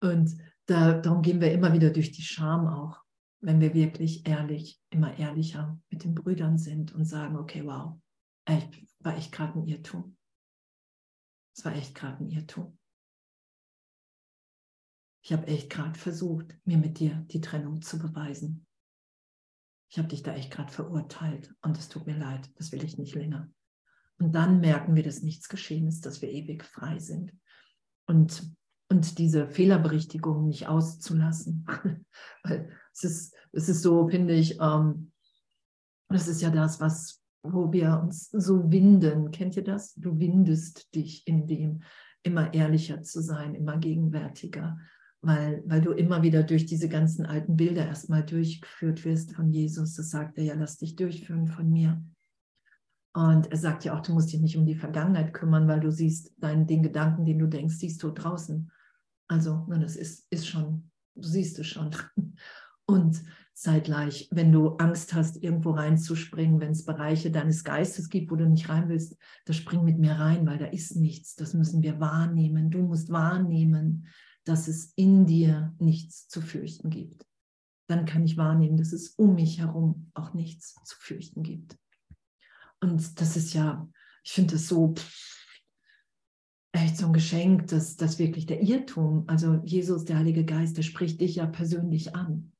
Und da, darum gehen wir immer wieder durch die Scham auch wenn wir wirklich ehrlich, immer ehrlicher mit den Brüdern sind und sagen, okay, wow, echt, war echt gerade ein Irrtum. Es war echt gerade ein Irrtum. Ich habe echt gerade versucht, mir mit dir die Trennung zu beweisen. Ich habe dich da echt gerade verurteilt und es tut mir leid, das will ich nicht länger. Und dann merken wir, dass nichts geschehen ist, dass wir ewig frei sind. Und und diese Fehlerberichtigung nicht auszulassen. Weil es ist, es ist so, finde ich, ähm, das ist ja das, was, wo wir uns so winden. Kennt ihr das? Du windest dich in dem, immer ehrlicher zu sein, immer gegenwärtiger, weil, weil du immer wieder durch diese ganzen alten Bilder erstmal durchgeführt wirst von Jesus. Das sagt er ja, lass dich durchführen von mir. Und er sagt ja auch, du musst dich nicht um die Vergangenheit kümmern, weil du siehst deinen, den Gedanken, den du denkst, siehst du draußen. Also, na, das ist, ist schon, du siehst es schon. Und zeitgleich, wenn du Angst hast, irgendwo reinzuspringen, wenn es Bereiche deines Geistes gibt, wo du nicht rein willst, da spring mit mir rein, weil da ist nichts. Das müssen wir wahrnehmen. Du musst wahrnehmen, dass es in dir nichts zu fürchten gibt. Dann kann ich wahrnehmen, dass es um mich herum auch nichts zu fürchten gibt. Und das ist ja, ich finde das so, pff, echt so ein Geschenk, dass das wirklich der Irrtum, also Jesus, der Heilige Geist, der spricht dich ja persönlich an.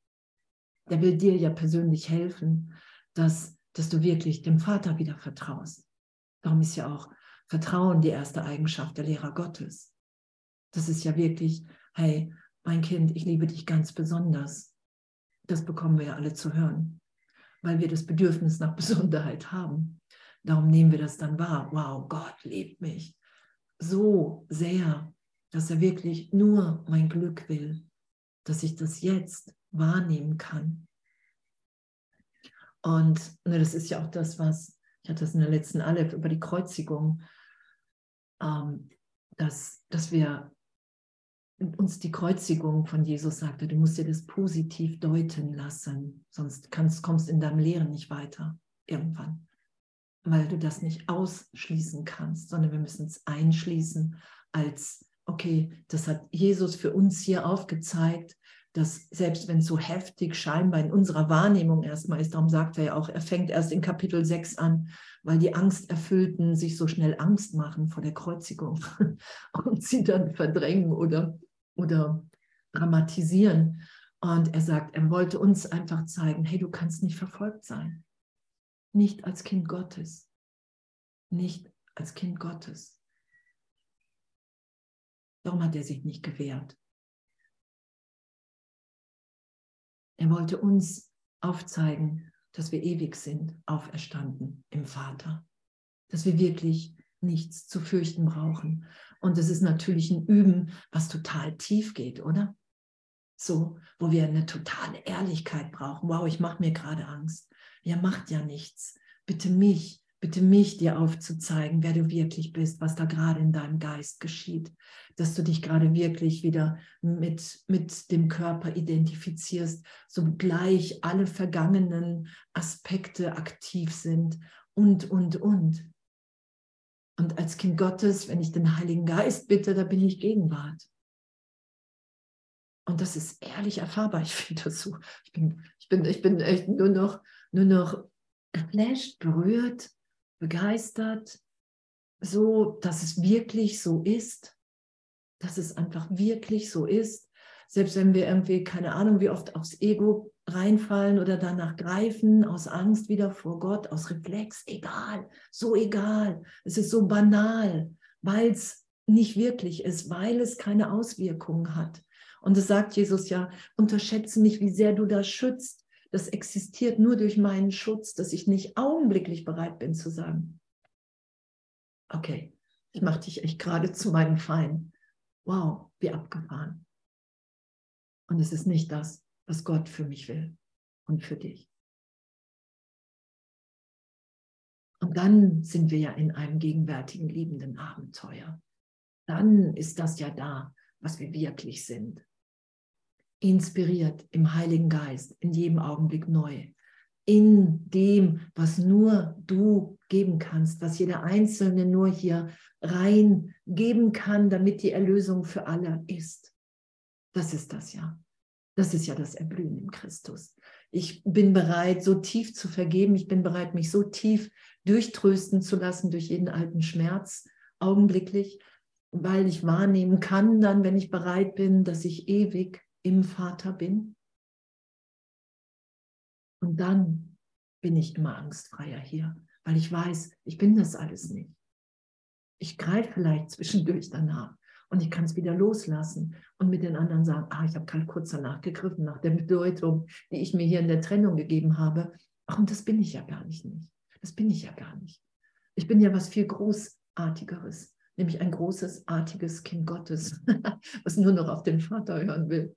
Der will dir ja persönlich helfen, dass, dass du wirklich dem Vater wieder vertraust. Darum ist ja auch Vertrauen die erste Eigenschaft der Lehrer Gottes. Das ist ja wirklich, hey, mein Kind, ich liebe dich ganz besonders. Das bekommen wir ja alle zu hören, weil wir das Bedürfnis nach Besonderheit haben. Darum nehmen wir das dann wahr. Wow, Gott liebt mich so sehr, dass er wirklich nur mein Glück will, dass ich das jetzt wahrnehmen kann. Und ne, das ist ja auch das, was, ich hatte das in der letzten Aleph über die Kreuzigung, ähm, dass, dass wir uns die Kreuzigung von Jesus sagte, du musst dir das positiv deuten lassen, sonst kannst, kommst in deinem Lehren nicht weiter irgendwann weil du das nicht ausschließen kannst, sondern wir müssen es einschließen als, okay, das hat Jesus für uns hier aufgezeigt, dass selbst wenn es so heftig scheinbar in unserer Wahrnehmung erstmal ist, darum sagt er ja auch, er fängt erst in Kapitel 6 an, weil die Angsterfüllten sich so schnell Angst machen vor der Kreuzigung und sie dann verdrängen oder, oder dramatisieren. Und er sagt, er wollte uns einfach zeigen, hey, du kannst nicht verfolgt sein nicht als Kind Gottes. Nicht als Kind Gottes. Warum hat er sich nicht gewehrt? Er wollte uns aufzeigen, dass wir ewig sind, auferstanden im Vater. Dass wir wirklich nichts zu fürchten brauchen. Und das ist natürlich ein Üben, was total tief geht, oder? So, wo wir eine totale Ehrlichkeit brauchen. Wow, ich mache mir gerade Angst. Ja, macht ja nichts. Bitte mich, bitte mich dir aufzuzeigen, wer du wirklich bist, was da gerade in deinem Geist geschieht. Dass du dich gerade wirklich wieder mit, mit dem Körper identifizierst, so gleich alle vergangenen Aspekte aktiv sind und, und, und. Und als Kind Gottes, wenn ich den Heiligen Geist bitte, da bin ich Gegenwart. Und das ist ehrlich erfahrbar. Ich finde das so, ich bin, ich bin, ich bin echt nur noch, nur noch geflasht, berührt, begeistert, so, dass es wirklich so ist, dass es einfach wirklich so ist. Selbst wenn wir irgendwie, keine Ahnung, wie oft aufs Ego reinfallen oder danach greifen, aus Angst wieder vor Gott, aus Reflex, egal, so egal. Es ist so banal, weil es nicht wirklich ist, weil es keine Auswirkungen hat. Und es sagt Jesus ja, unterschätze nicht, wie sehr du das schützt. Das existiert nur durch meinen Schutz, dass ich nicht augenblicklich bereit bin zu sagen, okay, ich mache dich echt gerade zu meinem Feind. Wow, wie abgefahren. Und es ist nicht das, was Gott für mich will und für dich. Und dann sind wir ja in einem gegenwärtigen liebenden Abenteuer. Dann ist das ja da, was wir wirklich sind inspiriert im Heiligen Geist in jedem Augenblick neu. In dem, was nur du geben kannst, was jeder Einzelne nur hier rein geben kann, damit die Erlösung für alle ist. Das ist das ja. Das ist ja das Erblühen im Christus. Ich bin bereit, so tief zu vergeben. Ich bin bereit, mich so tief durchtrösten zu lassen durch jeden alten Schmerz, augenblicklich, weil ich wahrnehmen kann dann, wenn ich bereit bin, dass ich ewig im Vater bin. Und dann bin ich immer angstfreier hier, weil ich weiß, ich bin das alles nicht. Ich greife vielleicht zwischendurch danach und ich kann es wieder loslassen und mit den anderen sagen, ah, ich habe gerade kurz danach gegriffen, nach der Bedeutung, die ich mir hier in der Trennung gegeben habe. Ach, und das bin ich ja gar nicht. nicht. Das bin ich ja gar nicht. Ich bin ja was viel Großartigeres, nämlich ein großes, artiges Kind Gottes, was nur noch auf den Vater hören will.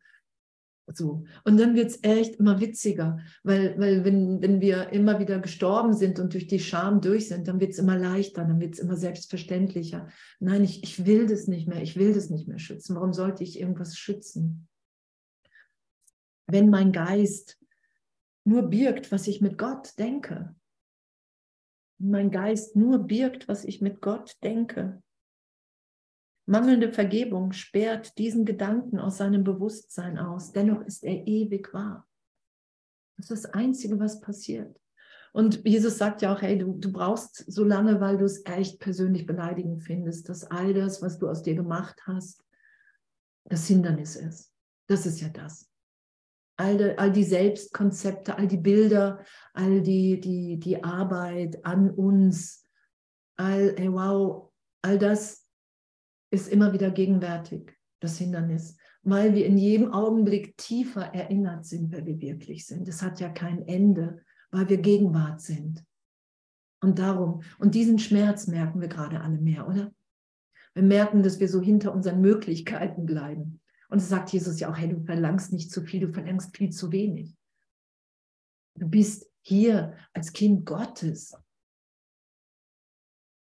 So. Und dann wird es echt immer witziger, weil, weil wenn, wenn wir immer wieder gestorben sind und durch die Scham durch sind, dann wird es immer leichter, dann wird es immer selbstverständlicher. Nein, ich, ich will das nicht mehr, ich will das nicht mehr schützen. Warum sollte ich irgendwas schützen? Wenn mein Geist nur birgt, was ich mit Gott denke, mein Geist nur birgt, was ich mit Gott denke, Mangelnde Vergebung sperrt diesen Gedanken aus seinem Bewusstsein aus. Dennoch ist er ewig wahr. Das ist das Einzige, was passiert. Und Jesus sagt ja auch, hey, du, du brauchst so lange, weil du es echt persönlich beleidigend findest, dass all das, was du aus dir gemacht hast, das Hindernis ist. Das ist ja das. All die, all die Selbstkonzepte, all die Bilder, all die, die, die Arbeit an uns, all, hey, wow, all das ist immer wieder gegenwärtig, das Hindernis, weil wir in jedem Augenblick tiefer erinnert sind, wer wir wirklich sind. Es hat ja kein Ende, weil wir Gegenwart sind. Und darum, und diesen Schmerz merken wir gerade alle mehr, oder? Wir merken, dass wir so hinter unseren Möglichkeiten bleiben. Und es sagt Jesus ja auch, hey, du verlangst nicht zu viel, du verlangst viel zu wenig. Du bist hier als Kind Gottes.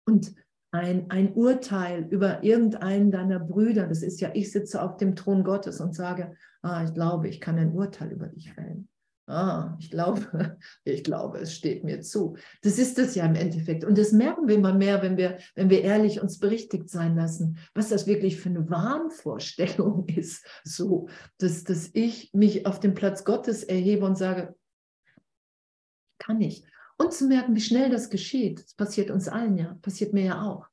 Und ein, ein Urteil über irgendeinen deiner Brüder, das ist ja, ich sitze auf dem Thron Gottes und sage, ah, ich glaube, ich kann ein Urteil über dich fällen. Ah, ich glaube, ich glaube, es steht mir zu. Das ist es ja im Endeffekt. Und das merken wir immer mehr, wenn wir, wenn wir ehrlich uns berichtigt sein lassen, was das wirklich für eine Wahnvorstellung ist. So, dass, dass ich mich auf den Platz Gottes erhebe und sage, kann ich. Und zu merken, wie schnell das geschieht. Das passiert uns allen ja, passiert mir ja auch.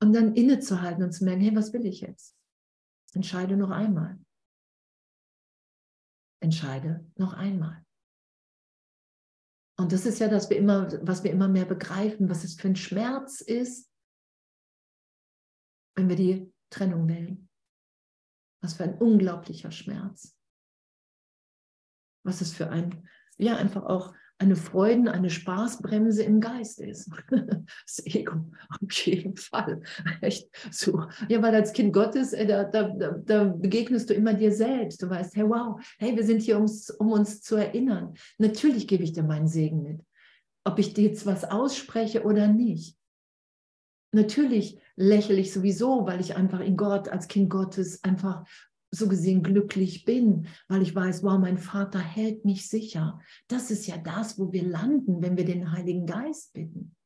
Und dann innezuhalten und zu merken, hey, was will ich jetzt? Entscheide noch einmal. Entscheide noch einmal. Und das ist ja das, wir immer, was wir immer mehr begreifen, was es für ein Schmerz ist, wenn wir die Trennung wählen. Was für ein unglaublicher Schmerz. Was es für ein, ja, einfach auch eine Freuden, eine Spaßbremse im Geist ist. Das Ego, auf jeden Fall. Echt so. Ja, weil als Kind Gottes, äh, da, da, da begegnest du immer dir selbst. Du weißt, hey, wow, hey, wir sind hier, ums, um uns zu erinnern. Natürlich gebe ich dir meinen Segen mit. Ob ich dir jetzt was ausspreche oder nicht. Natürlich lächle ich sowieso, weil ich einfach in Gott als Kind Gottes einfach so gesehen glücklich bin, weil ich weiß, wow, mein Vater hält mich sicher. Das ist ja das, wo wir landen, wenn wir den Heiligen Geist bitten.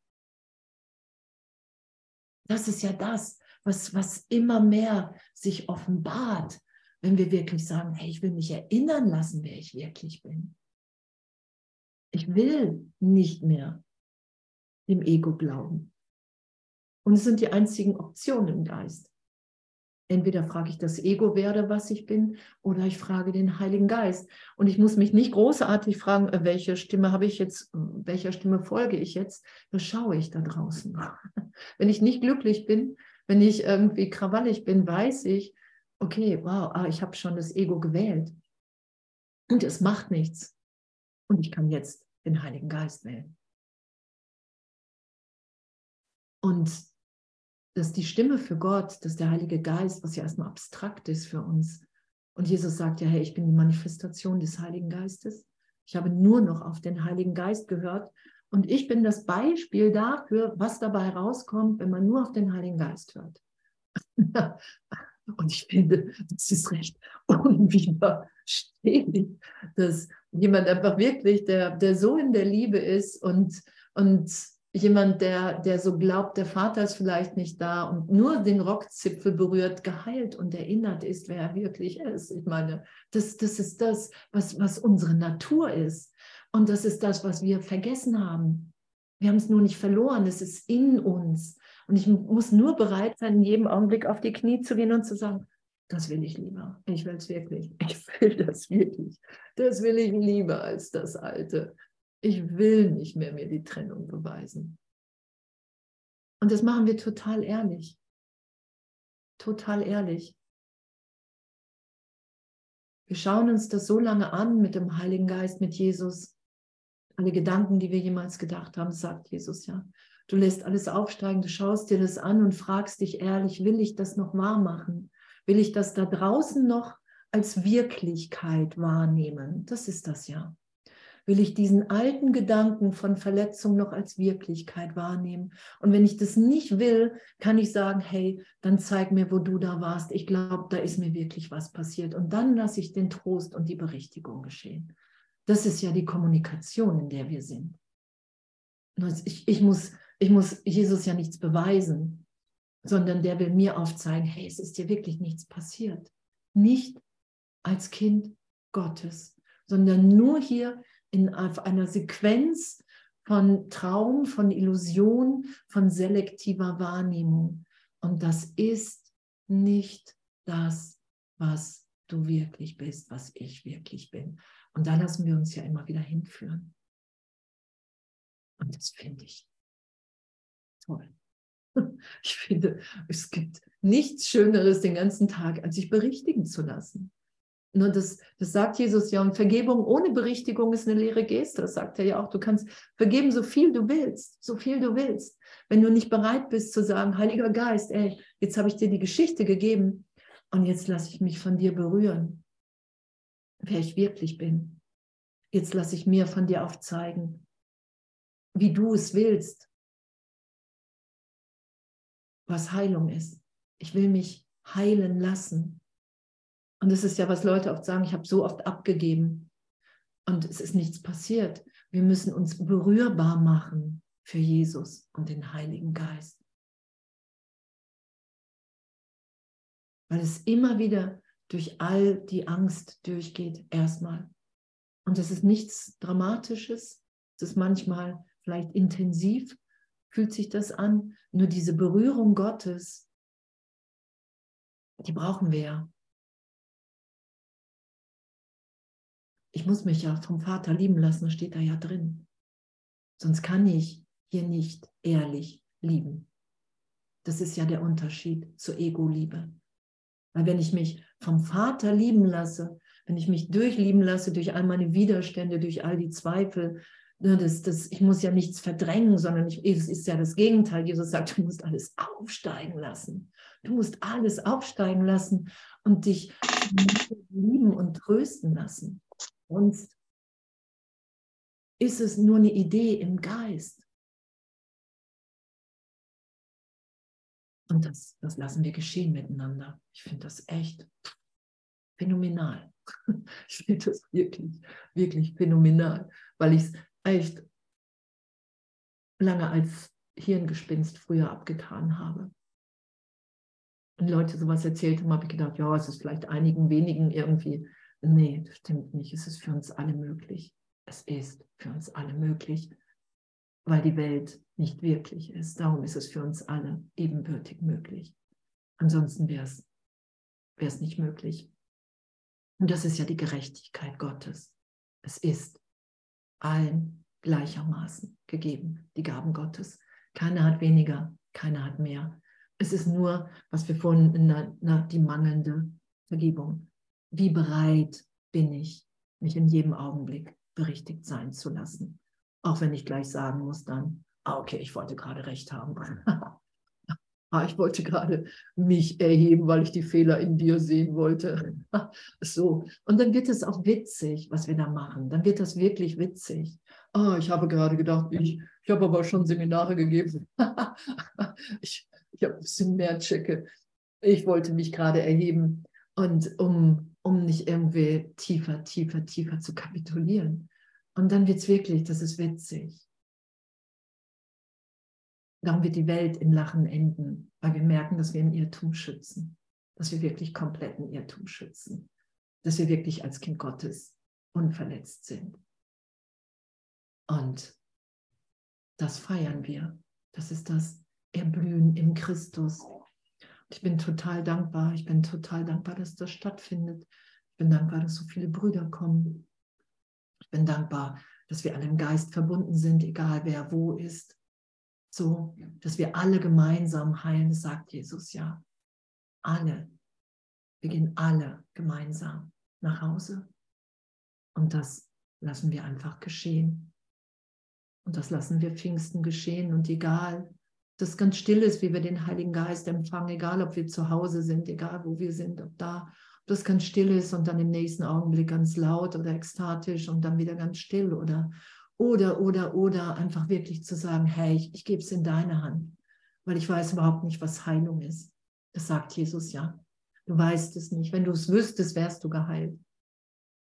Das ist ja das, was, was immer mehr sich offenbart, wenn wir wirklich sagen, hey, ich will mich erinnern lassen, wer ich wirklich bin. Ich will nicht mehr dem Ego glauben. Und es sind die einzigen Optionen im Geist. Entweder frage ich das Ego, werde, was ich bin, oder ich frage den Heiligen Geist. Und ich muss mich nicht großartig fragen, äh, welche Stimme habe ich jetzt, welcher Stimme folge ich jetzt. Das schaue ich da draußen. Wenn ich nicht glücklich bin, wenn ich irgendwie krawallig bin, weiß ich, okay, wow, ah, ich habe schon das Ego gewählt. Und es macht nichts. Und ich kann jetzt den Heiligen Geist wählen. Und dass die Stimme für Gott, dass der Heilige Geist, was ja erstmal abstrakt ist für uns. Und Jesus sagt ja, hey, ich bin die Manifestation des Heiligen Geistes. Ich habe nur noch auf den Heiligen Geist gehört. Und ich bin das Beispiel dafür, was dabei rauskommt, wenn man nur auf den Heiligen Geist hört. Und ich finde, das ist recht unwiderstehlich, dass jemand einfach wirklich, der, der so in der Liebe ist und, und jemand, der, der so glaubt, der Vater ist vielleicht nicht da und nur den Rockzipfel berührt, geheilt und erinnert ist, wer er wirklich ist. Ich meine, das, das ist das, was, was unsere Natur ist. Und das ist das, was wir vergessen haben. Wir haben es nur nicht verloren, es ist in uns. Und ich muss nur bereit sein, in jedem Augenblick auf die Knie zu gehen und zu sagen, das will ich lieber. Ich will es wirklich. Ich will das wirklich. Das will ich lieber als das Alte. Ich will nicht mehr mir die Trennung beweisen. Und das machen wir total ehrlich. Total ehrlich. Wir schauen uns das so lange an mit dem Heiligen Geist, mit Jesus. Alle Gedanken, die wir jemals gedacht haben, sagt Jesus ja. Du lässt alles aufsteigen, du schaust dir das an und fragst dich ehrlich, will ich das noch wahr machen? Will ich das da draußen noch als Wirklichkeit wahrnehmen? Das ist das ja will ich diesen alten Gedanken von Verletzung noch als Wirklichkeit wahrnehmen. Und wenn ich das nicht will, kann ich sagen, hey, dann zeig mir, wo du da warst. Ich glaube, da ist mir wirklich was passiert. Und dann lasse ich den Trost und die Berichtigung geschehen. Das ist ja die Kommunikation, in der wir sind. Ich, ich, muss, ich muss Jesus ja nichts beweisen, sondern der will mir aufzeigen, hey, es ist dir wirklich nichts passiert. Nicht als Kind Gottes, sondern nur hier in einer Sequenz von Traum, von Illusion, von selektiver Wahrnehmung. Und das ist nicht das, was du wirklich bist, was ich wirklich bin. Und da lassen wir uns ja immer wieder hinführen. Und das finde ich toll. Ich finde, es gibt nichts Schöneres den ganzen Tag, als sich berichtigen zu lassen. Nur das, das sagt Jesus ja, und Vergebung ohne Berichtigung ist eine leere Geste. Das sagt er ja auch. Du kannst vergeben, so viel du willst, so viel du willst. Wenn du nicht bereit bist zu sagen, Heiliger Geist, ey, jetzt habe ich dir die Geschichte gegeben und jetzt lasse ich mich von dir berühren, wer ich wirklich bin. Jetzt lasse ich mir von dir aufzeigen, wie du es willst, was Heilung ist. Ich will mich heilen lassen. Und das ist ja, was Leute oft sagen, ich habe so oft abgegeben und es ist nichts passiert. Wir müssen uns berührbar machen für Jesus und den Heiligen Geist. Weil es immer wieder durch all die Angst durchgeht, erstmal. Und es ist nichts Dramatisches. Es ist manchmal vielleicht intensiv, fühlt sich das an. Nur diese Berührung Gottes, die brauchen wir ja. Ich muss mich ja vom Vater lieben lassen, das steht da ja drin. Sonst kann ich hier nicht ehrlich lieben. Das ist ja der Unterschied zur Ego-Liebe. Weil wenn ich mich vom Vater lieben lasse, wenn ich mich durchlieben lasse durch all meine Widerstände, durch all die Zweifel, ne, das, das, ich muss ja nichts verdrängen, sondern es ist ja das Gegenteil. Jesus sagt, du musst alles aufsteigen lassen. Du musst alles aufsteigen lassen und dich lieben und trösten lassen. Sonst ist es nur eine Idee im Geist. Und das, das lassen wir geschehen miteinander. Ich finde das echt phänomenal. Ich finde das wirklich, wirklich phänomenal, weil ich es echt lange als Hirngespinst früher abgetan habe. Und Leute sowas erzählt haben, habe ich gedacht, ja, es ist vielleicht einigen wenigen irgendwie. Nee, das stimmt nicht. Es ist für uns alle möglich. Es ist für uns alle möglich, weil die Welt nicht wirklich ist. Darum ist es für uns alle ebenbürtig möglich. Ansonsten wäre es nicht möglich. Und das ist ja die Gerechtigkeit Gottes. Es ist allen gleichermaßen gegeben, die Gaben Gottes. Keiner hat weniger, keiner hat mehr. Es ist nur, was wir vorhin, na, na, die mangelnde Vergebung. Wie bereit bin ich, mich in jedem Augenblick berichtigt sein zu lassen? Auch wenn ich gleich sagen muss dann, ah, okay, ich wollte gerade recht haben. ah, ich wollte gerade mich erheben, weil ich die Fehler in dir sehen wollte. so. Und dann wird es auch witzig, was wir da machen. Dann wird das wirklich witzig. Oh, ich habe gerade gedacht, ich, ich habe aber schon Seminare gegeben. ich ich habe ein bisschen mehr Checke. Ich wollte mich gerade erheben und um, um nicht irgendwie tiefer, tiefer, tiefer zu kapitulieren. Und dann wird es wirklich, das ist witzig. Darum wird die Welt in Lachen enden, weil wir merken, dass wir im Irrtum schützen, dass wir wirklich kompletten Irrtum schützen, dass wir wirklich als Kind Gottes unverletzt sind. Und das feiern wir. Das ist das Erblühen im Christus. Ich bin total dankbar. Ich bin total dankbar, dass das stattfindet. Ich bin dankbar, dass so viele Brüder kommen. Ich bin dankbar, dass wir alle im Geist verbunden sind, egal wer wo ist so, dass wir alle gemeinsam heilen, sagt Jesus ja. Alle. Wir gehen alle gemeinsam nach Hause. Und das lassen wir einfach geschehen. Und das lassen wir Pfingsten geschehen. Und egal, dass ganz still ist, wie wir den Heiligen Geist empfangen, egal ob wir zu Hause sind, egal wo wir sind, ob da, ob das ganz still ist und dann im nächsten Augenblick ganz laut oder ekstatisch und dann wieder ganz still oder oder, oder, oder einfach wirklich zu sagen, hey, ich, ich gebe es in deine Hand, weil ich weiß überhaupt nicht, was Heilung ist. Das sagt Jesus ja. Du weißt es nicht. Wenn du es wüsstest, wärst du geheilt.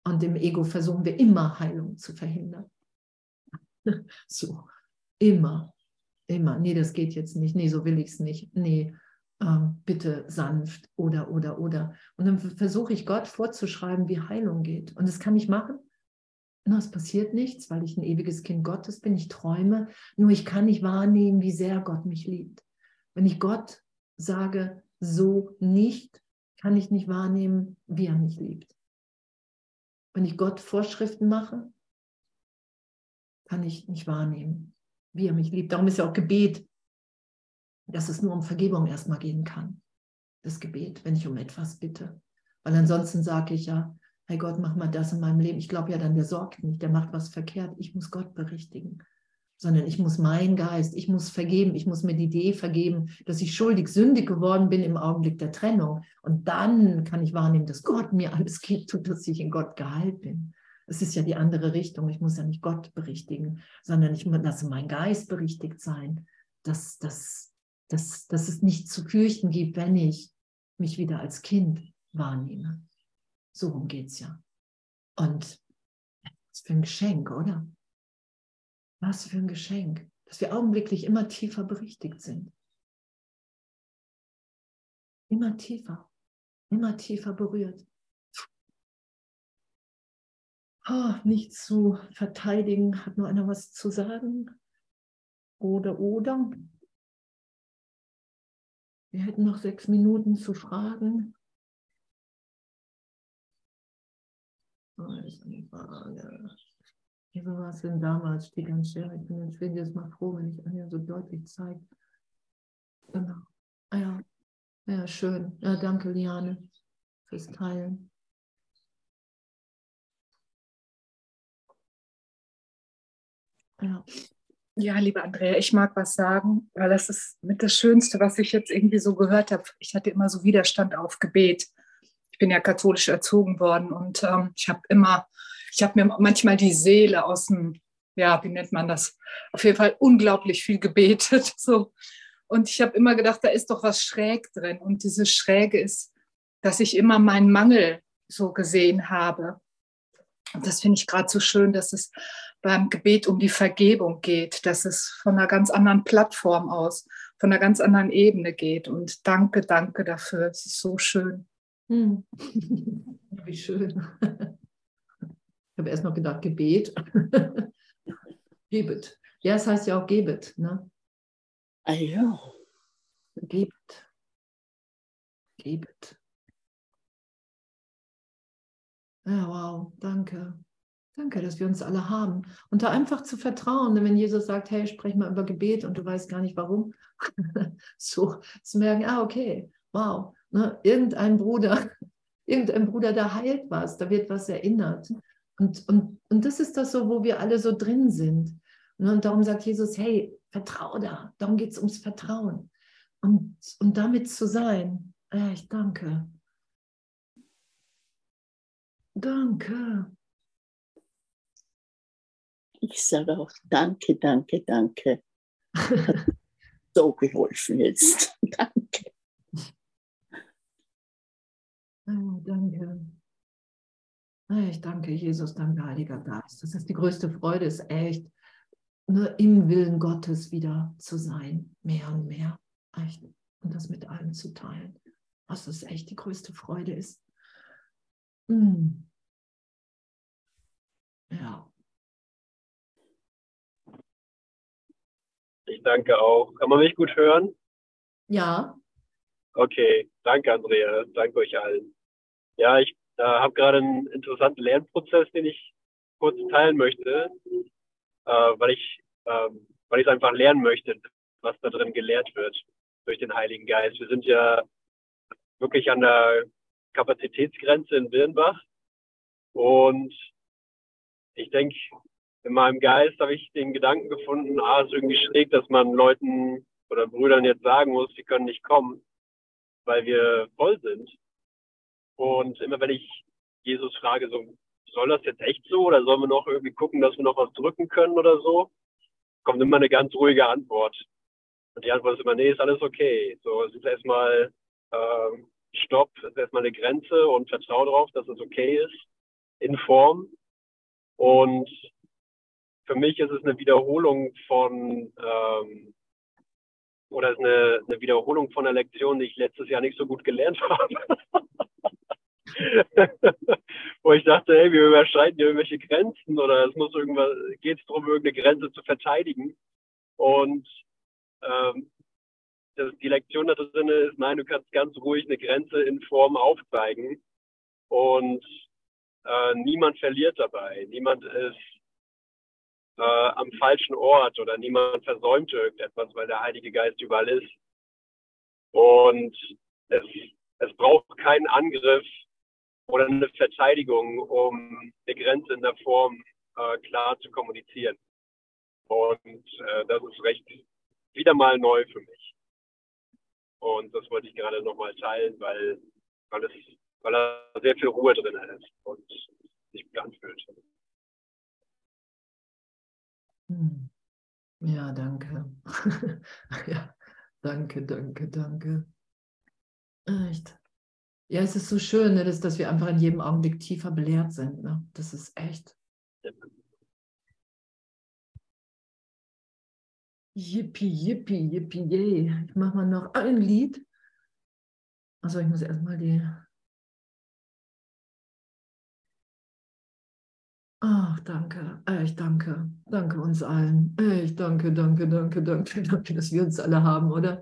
Und im Ego versuchen wir immer Heilung zu verhindern. so, immer, immer. Nee, das geht jetzt nicht. Nee, so will ich es nicht. Nee, ähm, bitte sanft oder, oder, oder. Und dann versuche ich Gott vorzuschreiben, wie Heilung geht. Und das kann ich machen, na, es passiert nichts, weil ich ein ewiges Kind Gottes bin. Ich träume, nur ich kann nicht wahrnehmen, wie sehr Gott mich liebt. Wenn ich Gott sage, so nicht, kann ich nicht wahrnehmen, wie er mich liebt. Wenn ich Gott Vorschriften mache, kann ich nicht wahrnehmen, wie er mich liebt. Darum ist ja auch Gebet, dass es nur um Vergebung erstmal gehen kann. Das Gebet, wenn ich um etwas bitte. Weil ansonsten sage ich ja, hey Gott, mach mal das in meinem Leben. Ich glaube ja dann, der sorgt nicht, der macht was verkehrt. Ich muss Gott berichtigen, sondern ich muss meinen Geist, ich muss vergeben, ich muss mir die Idee vergeben, dass ich schuldig, sündig geworden bin im Augenblick der Trennung. Und dann kann ich wahrnehmen, dass Gott mir alles gibt und dass ich in Gott geheilt bin. Es ist ja die andere Richtung. Ich muss ja nicht Gott berichtigen, sondern ich lasse meinen Geist berichtigt sein, dass, dass, dass, dass es nicht zu fürchten gibt, wenn ich mich wieder als Kind wahrnehme. So rum geht es ja. Und was für ein Geschenk, oder? Was für ein Geschenk, dass wir augenblicklich immer tiefer berichtigt sind. Immer tiefer, immer tiefer berührt. Oh, nichts zu verteidigen. Hat nur einer was zu sagen? Oder, oder? Wir hätten noch sechs Minuten zu fragen. Oh, ist eine Frage. Wie war es denn damals? Steht ganz schwer. Ich bin, bin jetzt mal froh, wenn ich Anja so deutlich zeigt. Genau. Ah, ja. ja, schön. Ja, danke, Liane. fürs Teilen. Ja. Liebe Andrea, ich mag was sagen, weil das ist mit das Schönste, was ich jetzt irgendwie so gehört habe. Ich hatte immer so Widerstand auf Gebet. Ich bin ja katholisch erzogen worden und ähm, ich habe immer, ich habe mir manchmal die Seele aus dem, ja, wie nennt man das? Auf jeden Fall unglaublich viel gebetet. So. Und ich habe immer gedacht, da ist doch was schräg drin. Und diese Schräge ist, dass ich immer meinen Mangel so gesehen habe. Und das finde ich gerade so schön, dass es beim Gebet um die Vergebung geht, dass es von einer ganz anderen Plattform aus, von einer ganz anderen Ebene geht. Und danke, danke dafür. Es ist so schön. Hm. Wie schön. Ich habe erst noch gedacht, Gebet. Gebet. Ja, es heißt ja auch Gebet. Ne? Ah ja. Gebet. Gebet. Ja, wow, danke. Danke, dass wir uns alle haben. Und da einfach zu vertrauen, wenn Jesus sagt, hey, sprech mal über Gebet und du weißt gar nicht warum, so zu merken, ah, okay, wow, ne, irgendein Bruder, irgendein Bruder, da heilt was, da wird was erinnert. Und, und, und das ist das so, wo wir alle so drin sind. Ne, und darum sagt Jesus, hey, vertraue da. Darum geht es ums Vertrauen. Und, und damit zu sein. Ja, ich danke. Danke. Ich sage auch danke, danke, danke. so geholfen jetzt. danke. Oh, danke. Ich danke Jesus, danke Heiliger Geist. Das ist die größte Freude, ist echt nur im Willen Gottes wieder zu sein, mehr und mehr. Echt. Und das mit allen zu teilen. Was das echt die größte Freude ist. Ja. Ich danke auch. Kann man mich gut hören? Ja. Okay, danke Andrea, danke euch allen. Ja, ich äh, habe gerade einen interessanten Lernprozess, den ich kurz teilen möchte, äh, weil ich äh, weil ich es einfach lernen möchte, was da drin gelehrt wird durch den Heiligen Geist. Wir sind ja wirklich an der Kapazitätsgrenze in Birnbach. Und ich denke, in meinem Geist habe ich den Gedanken gefunden, ah, ist irgendwie schräg, dass man Leuten oder Brüdern jetzt sagen muss, sie können nicht kommen, weil wir voll sind. Und immer wenn ich Jesus frage, so, soll das jetzt echt so oder sollen wir noch irgendwie gucken, dass wir noch was drücken können oder so, kommt immer eine ganz ruhige Antwort. Und die Antwort ist immer, nee, ist alles okay. So, es ist erstmal, ähm, Stopp, ist erstmal eine Grenze und vertraue darauf, dass es okay ist, in Form. Und für mich ist es eine Wiederholung von, ähm, oder ist eine, eine Wiederholung von einer Lektion, die ich letztes Jahr nicht so gut gelernt habe. Wo ich dachte, hey, wir überschreiten hier irgendwelche Grenzen oder es muss irgendwas, geht es darum, irgendeine Grenze zu verteidigen. Und ähm, die Lektion da drin ist, nein, du kannst ganz ruhig eine Grenze in Form aufzeigen und äh, niemand verliert dabei. Niemand ist äh, am falschen Ort oder niemand versäumt irgendetwas, weil der Heilige Geist überall ist. Und es, es braucht keinen Angriff oder eine Verteidigung, um eine Grenze in der Form äh, klar zu kommunizieren. Und äh, das ist recht wieder mal neu für mich. Und das wollte ich gerade nochmal teilen, weil, weil, es, weil da sehr viel Ruhe drin ist und sich gut anfühlt. Hm. Ja, danke. ja, danke, danke, danke. Echt. Ja, es ist so schön, ne, dass, dass wir einfach in jedem Augenblick tiefer belehrt sind. Ne? Das ist echt. Yippie, yippie, yippie, yay. Ich mache mal noch ein Lied. Also ich muss erstmal die. Ach, danke. Ich danke. Danke uns allen. Ich danke, danke, danke, danke, danke, dass wir uns alle haben, oder?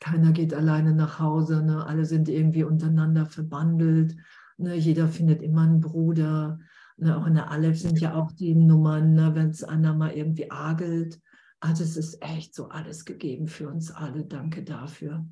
Keiner geht alleine nach Hause. Ne? Alle sind irgendwie untereinander verbandelt. Ne? Jeder findet immer einen Bruder. Ne? Auch in der Aleph sind ja auch die Nummern, ne? wenn es einer mal irgendwie agelt. Also es ist echt so alles gegeben für uns alle. Danke dafür.